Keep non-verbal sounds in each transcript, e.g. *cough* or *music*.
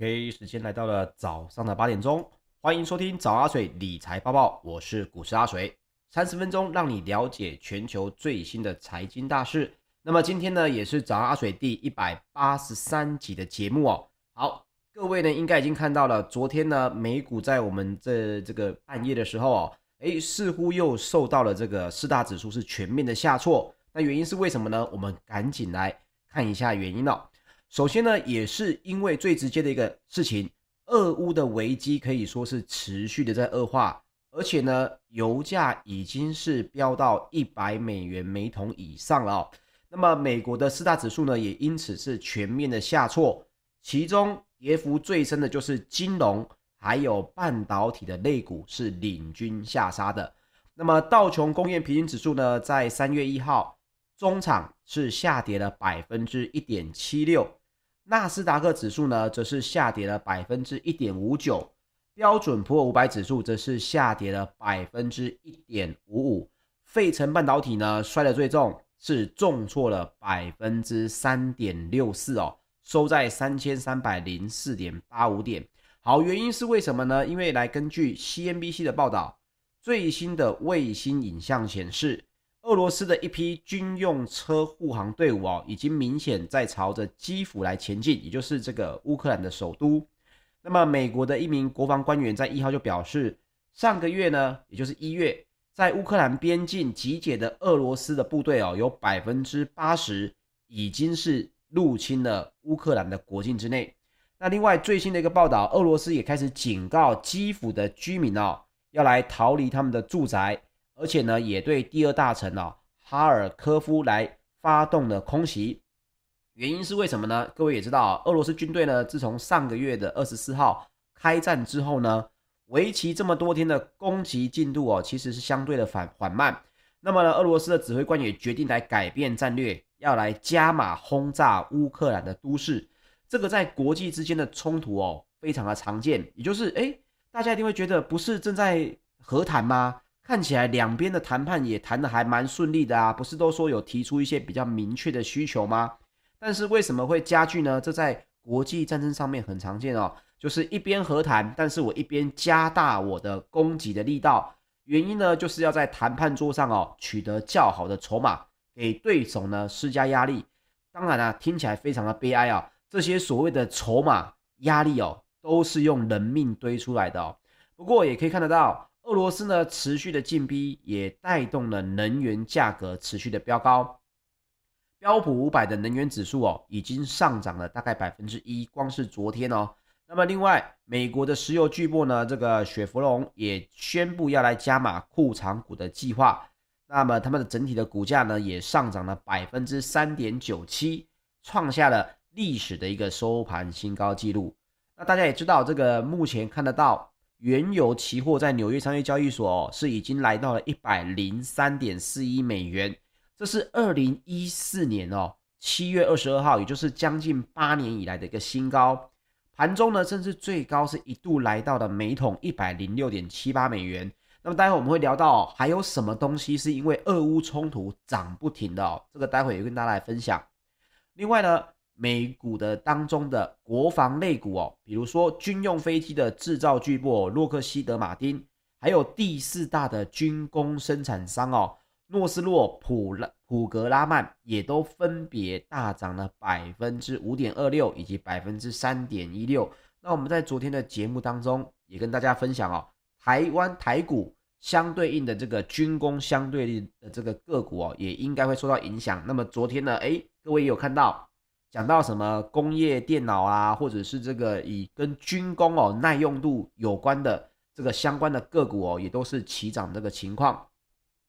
OK，时间来到了早上的八点钟，欢迎收听早阿水理财报报，我是股市阿水，三十分钟让你了解全球最新的财经大事。那么今天呢，也是早阿水第一百八十三集的节目哦。好，各位呢应该已经看到了，昨天呢美股在我们这这个半夜的时候哦，诶，似乎又受到了这个四大指数是全面的下挫。那原因是为什么呢？我们赶紧来看一下原因哦。首先呢，也是因为最直接的一个事情，俄乌的危机可以说是持续的在恶化，而且呢，油价已经是飙到一百美元每桶以上了哦。那么美国的四大指数呢，也因此是全面的下挫，其中跌幅最深的就是金融还有半导体的类股是领军下杀的。那么道琼工业平均指数呢，在三月一号中场是下跌了百分之一点七六。纳斯达克指数呢，则是下跌了百分之一点五九，标准普尔五百指数则是下跌了百分之一点五五，费城半导体呢摔得最重，是重挫了百分之三点六四哦，收在三千三百零四点八五点。好，原因是为什么呢？因为来根据 CNBC 的报道，最新的卫星影像显示。俄罗斯的一批军用车护航队伍哦，已经明显在朝着基辅来前进，也就是这个乌克兰的首都。那么，美国的一名国防官员在一号就表示，上个月呢，也就是一月，在乌克兰边境集结的俄罗斯的部队哦，有百分之八十已经是入侵了乌克兰的国境之内。那另外最新的一个报道，俄罗斯也开始警告基辅的居民哦，要来逃离他们的住宅。而且呢，也对第二大城哦哈尔科夫来发动了空袭。原因是为什么呢？各位也知道，俄罗斯军队呢，自从上个月的二十四号开战之后呢，为期这么多天的攻击进度哦，其实是相对的缓缓慢。那么呢，俄罗斯的指挥官也决定来改变战略，要来加码轰炸乌克兰的都市。这个在国际之间的冲突哦，非常的常见。也就是，诶，大家一定会觉得，不是正在和谈吗？看起来两边的谈判也谈得还蛮顺利的啊，不是都说有提出一些比较明确的需求吗？但是为什么会加剧呢？这在国际战争上面很常见哦，就是一边和谈，但是我一边加大我的攻击的力道。原因呢，就是要在谈判桌上哦取得较好的筹码，给对手呢施加压力。当然啊，听起来非常的悲哀啊，这些所谓的筹码压力哦，都是用人命堆出来的哦。不过也可以看得到。俄罗斯呢持续的进逼，也带动了能源价格持续的飙高。标普五百的能源指数哦，已经上涨了大概百分之一，光是昨天哦。那么另外，美国的石油巨擘呢，这个雪佛龙也宣布要来加码库藏股的计划。那么他们的整体的股价呢，也上涨了百分之三点九七，创下了历史的一个收盘新高纪录。那大家也知道，这个目前看得到。原油期货在纽约商业交易所是已经来到了一百零三点四一美元，这是二零一四年哦七月二十二号，也就是将近八年以来的一个新高。盘中呢，甚至最高是一度来到了每桶一百零六点七八美元。那么待会我们会聊到还有什么东西是因为俄乌冲突涨不停的哦，这个待会也跟大家来分享。另外呢。美股的当中的国防类股哦，比如说军用飞机的制造巨擘洛克希德马丁，还有第四大的军工生产商哦，诺斯洛普拉普格拉曼，也都分别大涨了百分之五点二六以及百分之三点一六。那我们在昨天的节目当中也跟大家分享哦，台湾台股相对应的这个军工相对应的这个个股哦，也应该会受到影响。那么昨天呢，诶，各位有看到？讲到什么工业电脑啊，或者是这个以跟军工哦耐用度有关的这个相关的个股哦，也都是齐涨这个情况。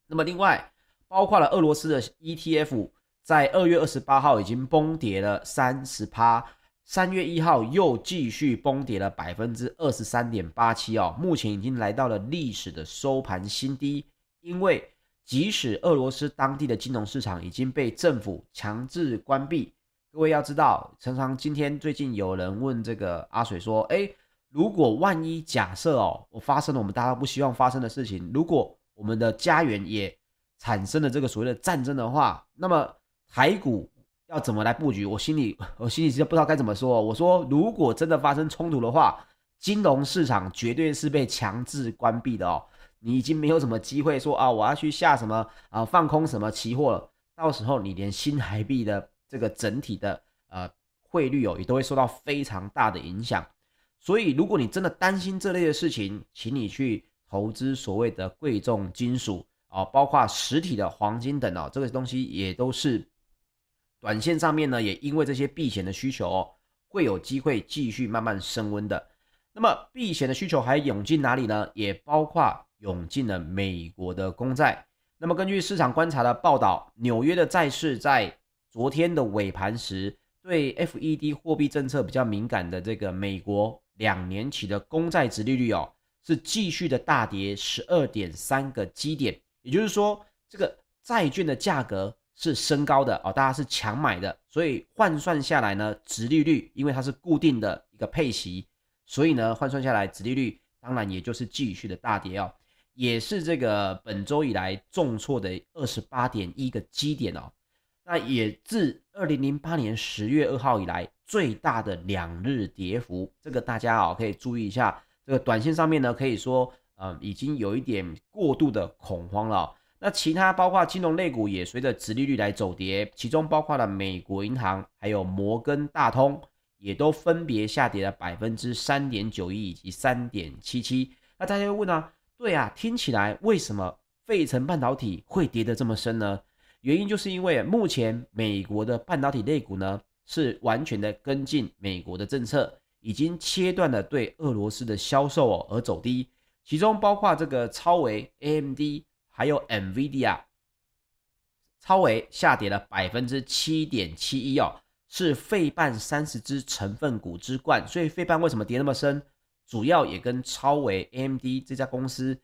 那么另外，包括了俄罗斯的 ETF，在二月二十八号已经崩跌了三十趴，三月一号又继续崩跌了百分之二十三点八七哦，目前已经来到了历史的收盘新低。因为即使俄罗斯当地的金融市场已经被政府强制关闭。各位要知道，常常今天最近有人问这个阿水说：“诶，如果万一假设哦，我发生了我们大家不希望发生的事情，如果我们的家园也产生了这个所谓的战争的话，那么台股要怎么来布局？我心里 *laughs* 我心里其实不知道该怎么说。我说，如果真的发生冲突的话，金融市场绝对是被强制关闭的哦。你已经没有什么机会说啊，我要去下什么啊，放空什么期货了。到时候你连新台币的这个整体的呃汇率哦，也都会受到非常大的影响。所以，如果你真的担心这类的事情，请你去投资所谓的贵重金属啊，包括实体的黄金等哦，这个东西也都是。短线上面呢，也因为这些避险的需求哦，会有机会继续慢慢升温的。那么避险的需求还涌进哪里呢？也包括涌进了美国的公债。那么根据市场观察的报道，纽约的债市在昨天的尾盘时，对 FED 货币政策比较敏感的这个美国两年期的公债殖利率哦，是继续的大跌十二点三个基点。也就是说，这个债券的价格。是升高的哦，大家是抢买的，所以换算下来呢，殖利率因为它是固定的一个配息，所以呢，换算下来殖利率当然也就是继续的大跌哦，也是这个本周以来重挫的二十八点一个基点哦，那也自二零零八年十月二号以来最大的两日跌幅，这个大家哦可以注意一下，这个短线上面呢可以说呃已经有一点过度的恐慌了。那其他包括金融类股也随着殖利率来走跌，其中包括了美国银行，还有摩根大通，也都分别下跌了百分之三点九一以及三点七七。那大家会问啊，对啊，听起来为什么费城半导体会跌得这么深呢？原因就是因为目前美国的半导体类股呢是完全的跟进美国的政策，已经切断了对俄罗斯的销售哦而走低，其中包括这个超微 AMD。还有 NVIDIA，超微下跌了百分之七点七一哦，是费半三十只成分股之冠。所以费半为什么跌那么深？主要也跟超微 AMD 这家公司、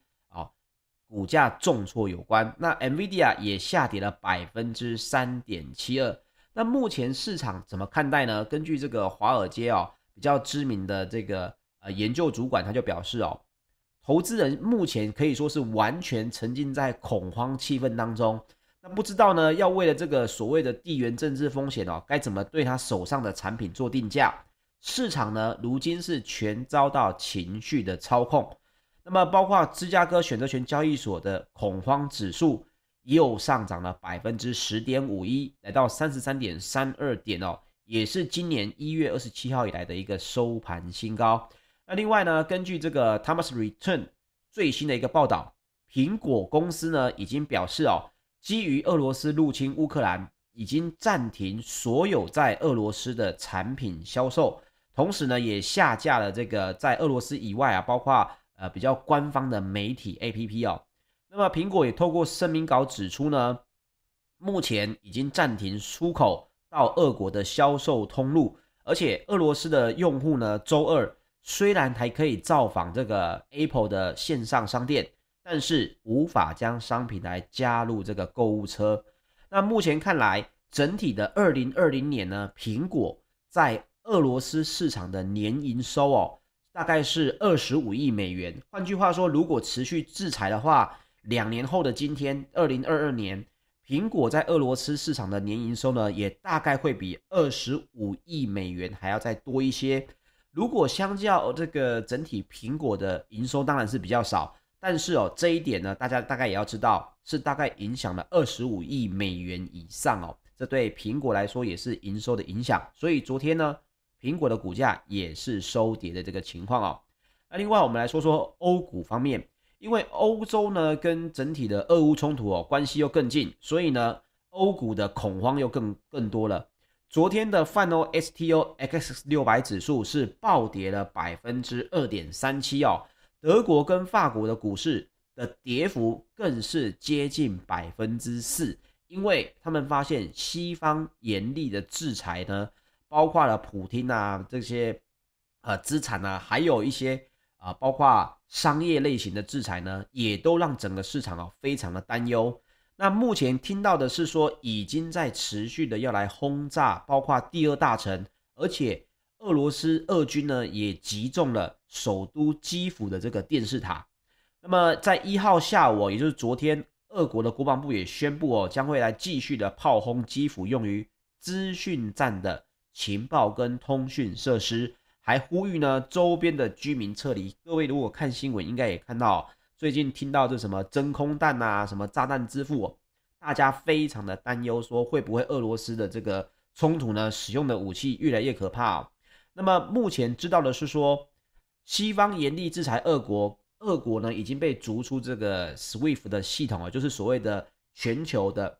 股价重挫有关。那 NVIDIA 也下跌了百分之三点七二。那目前市场怎么看待呢？根据这个华尔街哦比较知名的这个呃研究主管，他就表示哦。投资人目前可以说是完全沉浸在恐慌气氛当中，那不知道呢，要为了这个所谓的地缘政治风险哦，该怎么对他手上的产品做定价？市场呢，如今是全遭到情绪的操控。那么，包括芝加哥选择权交易所的恐慌指数又上涨了百分之十点五一，来到三十三点三二点哦，也是今年一月二十七号以来的一个收盘新高。那另外呢，根据这个 Thomas Return 最新的一个报道，苹果公司呢已经表示哦，基于俄罗斯入侵乌克兰，已经暂停所有在俄罗斯的产品销售，同时呢也下架了这个在俄罗斯以外啊，包括呃比较官方的媒体 APP 哦。那么苹果也透过声明稿指出呢，目前已经暂停出口到俄国的销售通路，而且俄罗斯的用户呢周二。虽然还可以造访这个 Apple 的线上商店，但是无法将商品来加入这个购物车。那目前看来，整体的二零二零年呢，苹果在俄罗斯市场的年营收哦，大概是二十五亿美元。换句话说，如果持续制裁的话，两年后的今天，二零二二年，苹果在俄罗斯市场的年营收呢，也大概会比二十五亿美元还要再多一些。如果相较这个整体苹果的营收当然是比较少，但是哦这一点呢，大家大概也要知道，是大概影响了二十五亿美元以上哦，这对苹果来说也是营收的影响。所以昨天呢，苹果的股价也是收跌的这个情况哦。那另外我们来说说欧股方面，因为欧洲呢跟整体的俄乌冲突哦关系又更近，所以呢欧股的恐慌又更更多了。昨天的泛欧 STOXX 六百指数是暴跌了百分之二点三七哦，德国跟法国的股市的跌幅更是接近百分之四，因为他们发现西方严厉的制裁呢，包括了普丁啊这些呃资产啊，还有一些啊、呃、包括商业类型的制裁呢，也都让整个市场啊非常的担忧。那目前听到的是说，已经在持续的要来轰炸，包括第二大城，而且俄罗斯俄军呢也击中了首都基辅的这个电视塔。那么在一号下午，也就是昨天，俄国的国防部也宣布哦，将会来继续的炮轰基辅，用于资讯战的情报跟通讯设施，还呼吁呢周边的居民撤离。各位如果看新闻，应该也看到最近听到这什么真空弹啊，什么炸弹之父，大家非常的担忧，说会不会俄罗斯的这个冲突呢，使用的武器越来越可怕。那么目前知道的是说，西方严厉制裁俄国，俄国呢已经被逐出这个 SWIFT 的系统啊，就是所谓的全球的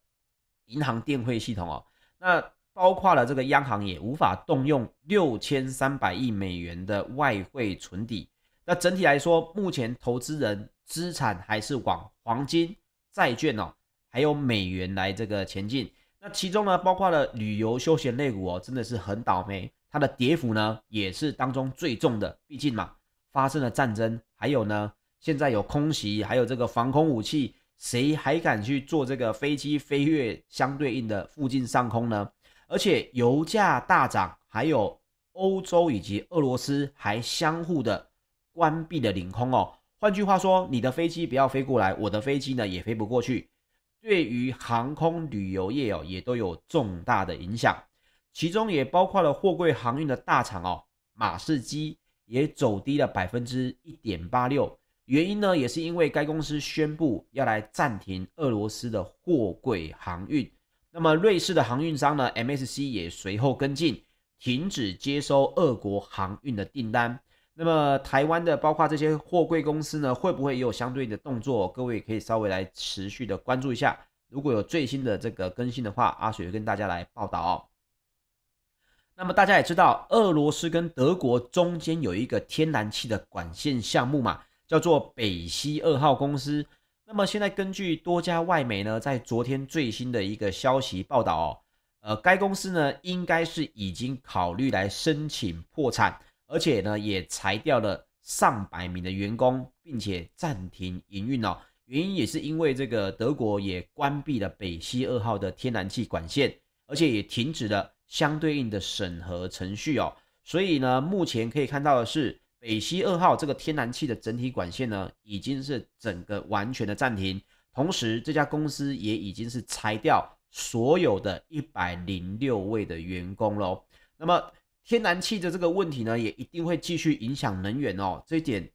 银行电汇系统哦。那包括了这个央行也无法动用六千三百亿美元的外汇存底。那整体来说，目前投资人资产还是往黄金、债券哦，还有美元来这个前进。那其中呢，包括了旅游休闲类股哦，真的是很倒霉。它的跌幅呢，也是当中最重的。毕竟嘛，发生了战争，还有呢，现在有空袭，还有这个防空武器，谁还敢去坐这个飞机飞越相对应的附近上空呢？而且油价大涨，还有欧洲以及俄罗斯还相互的关闭了领空哦。换句话说，你的飞机不要飞过来，我的飞机呢也飞不过去。对于航空旅游业哦，也都有重大的影响。其中也包括了货柜航运的大厂哦，马士基也走低了百分之一点八六，原因呢也是因为该公司宣布要来暂停俄罗斯的货柜航运。那么瑞士的航运商呢，MSC 也随后跟进，停止接收俄国航运的订单。那么台湾的包括这些货柜公司呢，会不会也有相对应的动作？各位可以稍微来持续的关注一下。如果有最新的这个更新的话，阿水会跟大家来报道。那么大家也知道，俄罗斯跟德国中间有一个天然气的管线项目嘛，叫做北溪二号公司。那么现在根据多家外媒呢，在昨天最新的一个消息报道哦，呃，该公司呢应该是已经考虑来申请破产，而且呢也裁掉了上百名的员工，并且暂停营运哦。原因也是因为这个德国也关闭了北溪二号的天然气管线，而且也停止了。相对应的审核程序哦，所以呢，目前可以看到的是，北溪二号这个天然气的整体管线呢，已经是整个完全的暂停，同时这家公司也已经是裁掉所有的一百零六位的员工喽。那么天然气的这个问题呢，也一定会继续影响能源哦。这一点，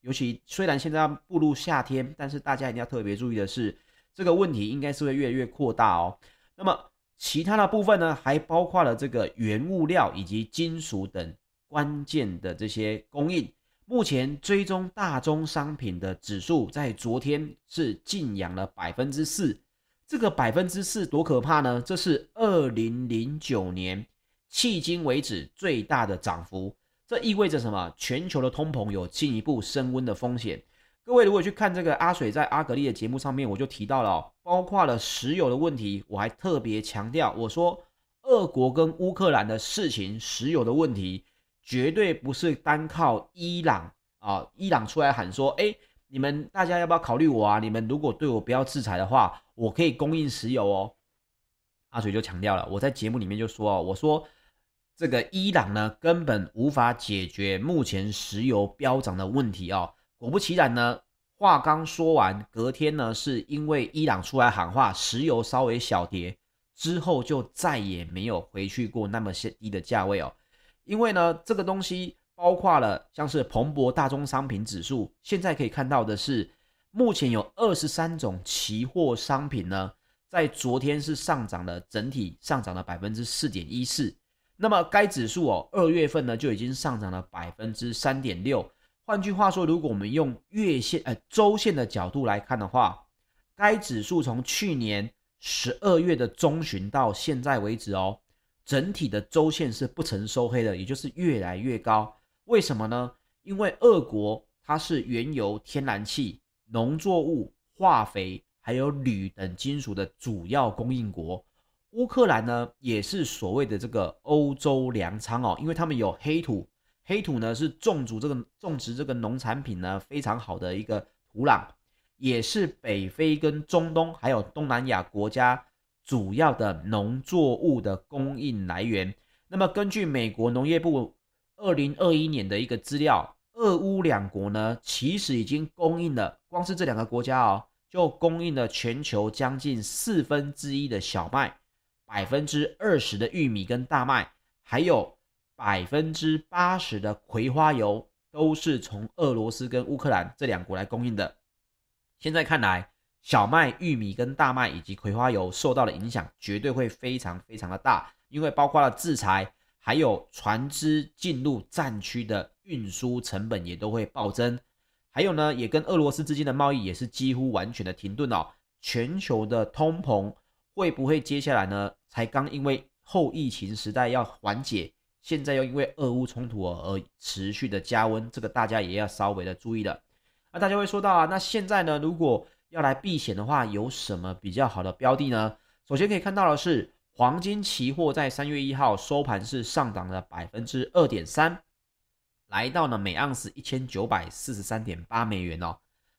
尤其虽然现在步入夏天，但是大家一定要特别注意的是，这个问题应该是会越来越扩大哦。那么。其他的部分呢，还包括了这个原物料以及金属等关键的这些供应。目前追踪大宗商品的指数在昨天是劲扬了百分之四，这个百分之四多可怕呢？这是二零零九年迄今为止最大的涨幅。这意味着什么？全球的通膨有进一步升温的风险。各位如果去看这个阿水在阿格力的节目上面，我就提到了，包括了石油的问题，我还特别强调，我说俄国跟乌克兰的事情，石油的问题绝对不是单靠伊朗啊，伊朗出来喊说，哎，你们大家要不要考虑我啊？你们如果对我不要制裁的话，我可以供应石油哦。阿水就强调了，我在节目里面就说哦，我说这个伊朗呢根本无法解决目前石油飙涨的问题哦。果不其然呢，话刚说完，隔天呢，是因为伊朗出来喊话，石油稍微小跌之后，就再也没有回去过那么低的价位哦。因为呢，这个东西包括了像是彭博大宗商品指数，现在可以看到的是，目前有二十三种期货商品呢，在昨天是上涨了，整体上涨了百分之四点一四。那么该指数哦，二月份呢就已经上涨了百分之三点六。换句话说，如果我们用月线、呃周线的角度来看的话，该指数从去年十二月的中旬到现在为止哦，整体的周线是不曾收黑的，也就是越来越高。为什么呢？因为俄国它是原油、天然气、农作物、化肥还有铝等金属的主要供应国，乌克兰呢也是所谓的这个欧洲粮仓哦，因为他们有黑土。黑土呢是种植这个种植这个农产品呢非常好的一个土壤，也是北非跟中东还有东南亚国家主要的农作物的供应来源。那么根据美国农业部二零二一年的一个资料，俄乌两国呢其实已经供应了，光是这两个国家哦，就供应了全球将近四分之一的小麦，百分之二十的玉米跟大麦，还有百分之八十的葵花油，都是从俄罗斯跟乌克兰这两国来供应的。现在看来，小麦、玉米跟大麦以及葵花油受到的影响绝对会非常非常的大，因为包括了制裁，还有船只进入战区的运输成本也都会暴增，还有呢，也跟俄罗斯之间的贸易也是几乎完全的停顿哦。全球的通膨会不会接下来呢？才刚因为后疫情时代要缓解，现在又因为俄乌冲突而持续的加温，这个大家也要稍微的注意了。那大家会说到啊，那现在呢，如果要来避险的话，有什么比较好的标的呢？首先可以看到的是，黄金期货在三月一号收盘是上涨了百分之二点三，来到了每盎司一千九百四十三点八美元哦。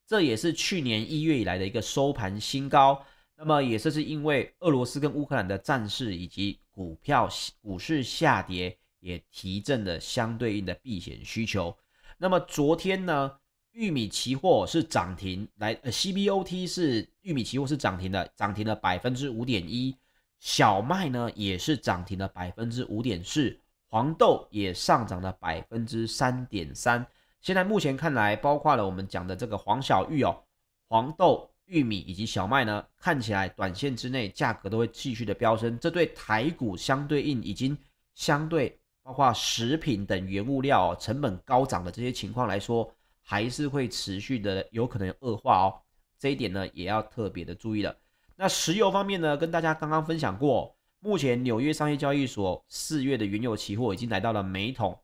这也是去年一月以来的一个收盘新高。那么也是是因为俄罗斯跟乌克兰的战事以及股票股市下跌，也提振了相对应的避险需求。那么昨天呢，玉米期货是涨停，来呃 CBOT 是玉米期货是涨停的，涨停了百分之五点一。小麦呢也是涨停了百分之五点四，黄豆也上涨了百分之三点三。现在目前看来，包括了我们讲的这个黄小玉哦，黄豆、玉米以及小麦呢，看起来短线之内价格都会继续的飙升，这对台股相对应已经相对包括食品等原物料成本高涨的这些情况来说，还是会持续的有可能恶化哦。这一点呢也要特别的注意了。那石油方面呢，跟大家刚刚分享过，目前纽约商业交易所四月的原油期货已经来到了每桶。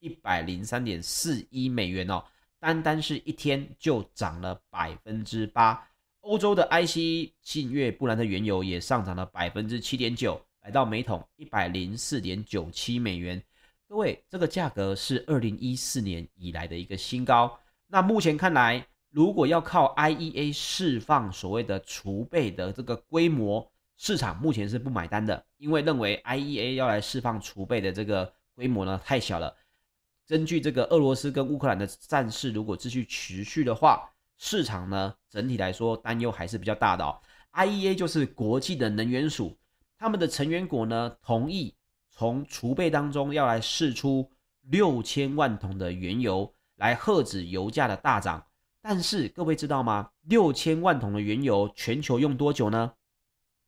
一百零三点四一美元哦，单单是一天就涨了百分之八。欧洲的 ICE 近月布兰特原油也上涨了百分之七点九，来到每桶一百零四点九七美元。各位，这个价格是二零一四年以来的一个新高。那目前看来，如果要靠 IEA 释放所谓的储备的这个规模，市场目前是不买单的，因为认为 IEA 要来释放储备的这个规模呢太小了。根据这个俄罗斯跟乌克兰的战事，如果继续持续的话，市场呢整体来说担忧还是比较大的哦。IEA 就是国际的能源署，他们的成员国呢同意从储备当中要来释出六千万桶的原油来遏止油价的大涨。但是各位知道吗？六千万桶的原油全球用多久呢？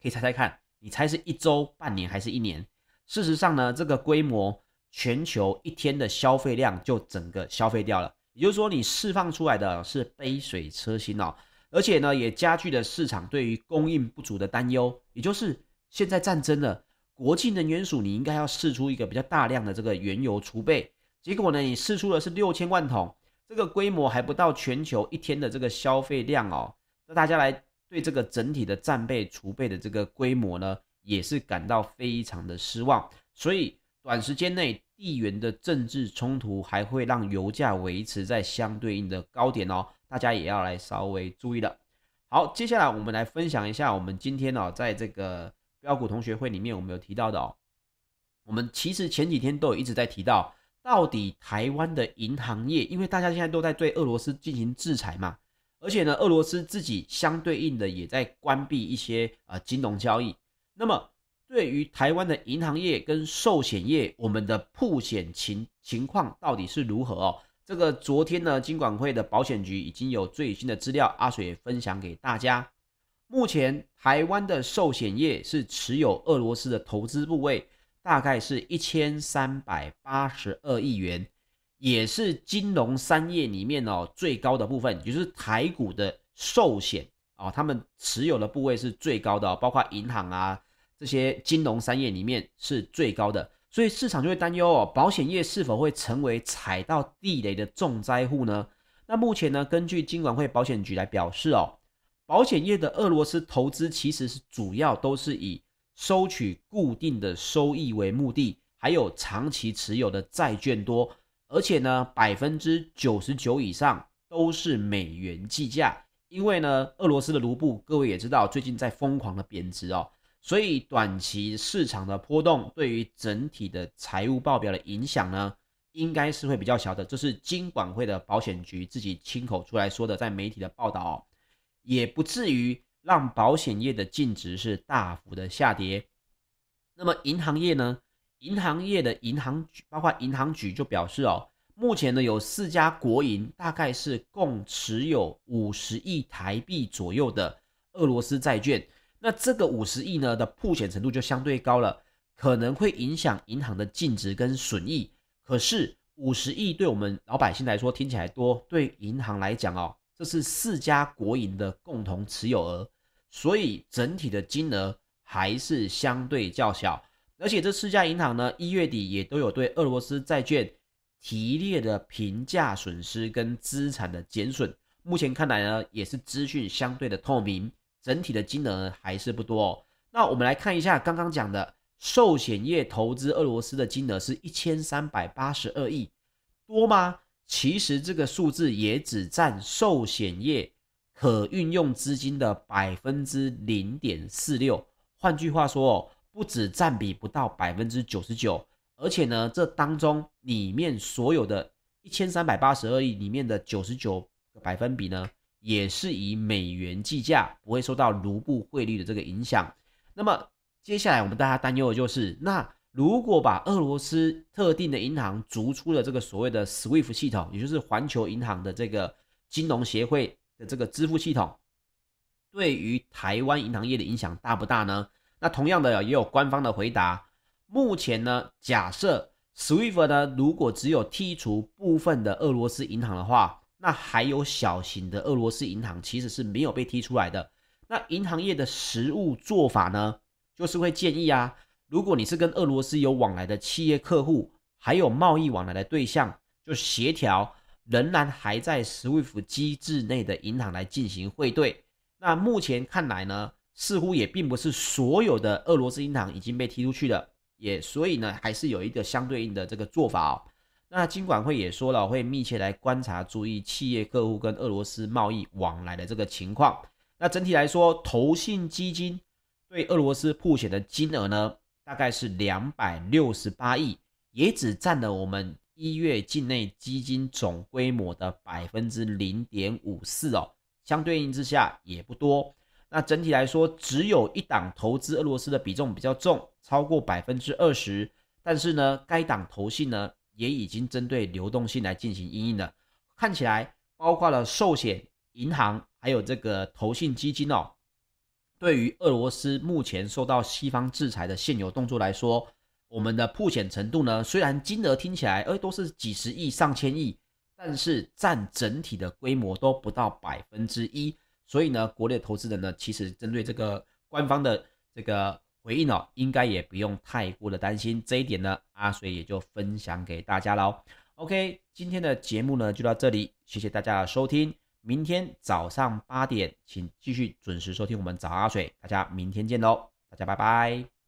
可以猜猜看，你猜是一周、半年还是一年？事实上呢，这个规模。全球一天的消费量就整个消费掉了，也就是说，你释放出来的是杯水车薪哦，而且呢，也加剧了市场对于供应不足的担忧。也就是现在战争了，国际能源署你应该要释出一个比较大量的这个原油储备，结果呢，你试出的是六千万桶，这个规模还不到全球一天的这个消费量哦。那大家来对这个整体的战备储备的这个规模呢，也是感到非常的失望，所以。短时间内，地缘的政治冲突还会让油价维持在相对应的高点哦，大家也要来稍微注意了。好，接下来我们来分享一下我们今天哦，在这个标股同学会里面我们有提到的哦，我们其实前几天都有一直在提到，到底台湾的银行业，因为大家现在都在对俄罗斯进行制裁嘛，而且呢，俄罗斯自己相对应的也在关闭一些呃金融交易，那么。对于台湾的银行业跟寿险业，我们的铺险情情况到底是如何哦？这个昨天呢，金管会的保险局已经有最新的资料，阿水也分享给大家。目前台湾的寿险业是持有俄罗斯的投资部位，大概是一千三百八十二亿元，也是金融三业里面哦最高的部分，也就是台股的寿险哦，他们持有的部位是最高的，包括银行啊。这些金融三业里面是最高的，所以市场就会担忧哦，保险业是否会成为踩到地雷的重灾户呢？那目前呢，根据金管会保险局来表示哦，保险业的俄罗斯投资其实是主要都是以收取固定的收益为目的，还有长期持有的债券多，而且呢，百分之九十九以上都是美元计价，因为呢，俄罗斯的卢布各位也知道，最近在疯狂的贬值哦。所以短期市场的波动对于整体的财务报表的影响呢，应该是会比较小的。这是金管会的保险局自己亲口出来说的，在媒体的报道哦，也不至于让保险业的净值是大幅的下跌。那么银行业呢？银行业的银行局，包括银行局就表示哦，目前呢有四家国营，大概是共持有五十亿台币左右的俄罗斯债券。那这个五十亿呢的曝险程度就相对高了，可能会影响银行的净值跟损益。可是五十亿对我们老百姓来说听起来多，对银行来讲哦，这是四家国营的共同持有额，所以整体的金额还是相对较小。而且这四家银行呢，一月底也都有对俄罗斯债券提列的评价损失跟资产的减损。目前看来呢，也是资讯相对的透明。整体的金额还是不多哦。那我们来看一下刚刚讲的寿险业投资俄罗斯的金额是一千三百八十二亿，多吗？其实这个数字也只占寿险业可运用资金的百分之零点四六。换句话说哦，不止占比不到百分之九十九，而且呢，这当中里面所有的一千三百八十二亿里面的九十九个百分比呢，也是以美元计价，不会受到卢布汇率的这个影响。那么接下来我们大家担忧的就是，那如果把俄罗斯特定的银行逐出了这个所谓的 SWIFT 系统，也就是环球银行的这个金融协会的这个支付系统，对于台湾银行业的影响大不大呢？那同样的也有官方的回答，目前呢，假设 SWIFT 呢如果只有剔除部分的俄罗斯银行的话。那还有小型的俄罗斯银行其实是没有被踢出来的。那银行业的实务做法呢，就是会建议啊，如果你是跟俄罗斯有往来的企业客户，还有贸易往来的对象，就协调仍然还在 SWIFT 机制内的银行来进行汇兑。那目前看来呢，似乎也并不是所有的俄罗斯银行已经被踢出去了，也所以呢，还是有一个相对应的这个做法哦。那金管会也说了，会密切来观察、注意企业客户跟俄罗斯贸易往来的这个情况。那整体来说，投信基金对俄罗斯铺险的金额呢，大概是两百六十八亿，也只占了我们一月境内基金总规模的百分之零点五四哦，相对应之下也不多。那整体来说，只有一档投资俄罗斯的比重比较重，超过百分之二十，但是呢，该档投信呢，也已经针对流动性来进行因应了，看起来包括了寿险、银行，还有这个投信基金哦。对于俄罗斯目前受到西方制裁的现有动作来说，我们的破险程度呢，虽然金额听起来，哎，都是几十亿、上千亿，但是占整体的规模都不到百分之一。所以呢，国内投资人呢，其实针对这个官方的这个。回应哦，应该也不用太过的担心这一点呢，阿水也就分享给大家喽。OK，今天的节目呢就到这里，谢谢大家的收听。明天早上八点，请继续准时收听我们早阿水，大家明天见喽，大家拜拜。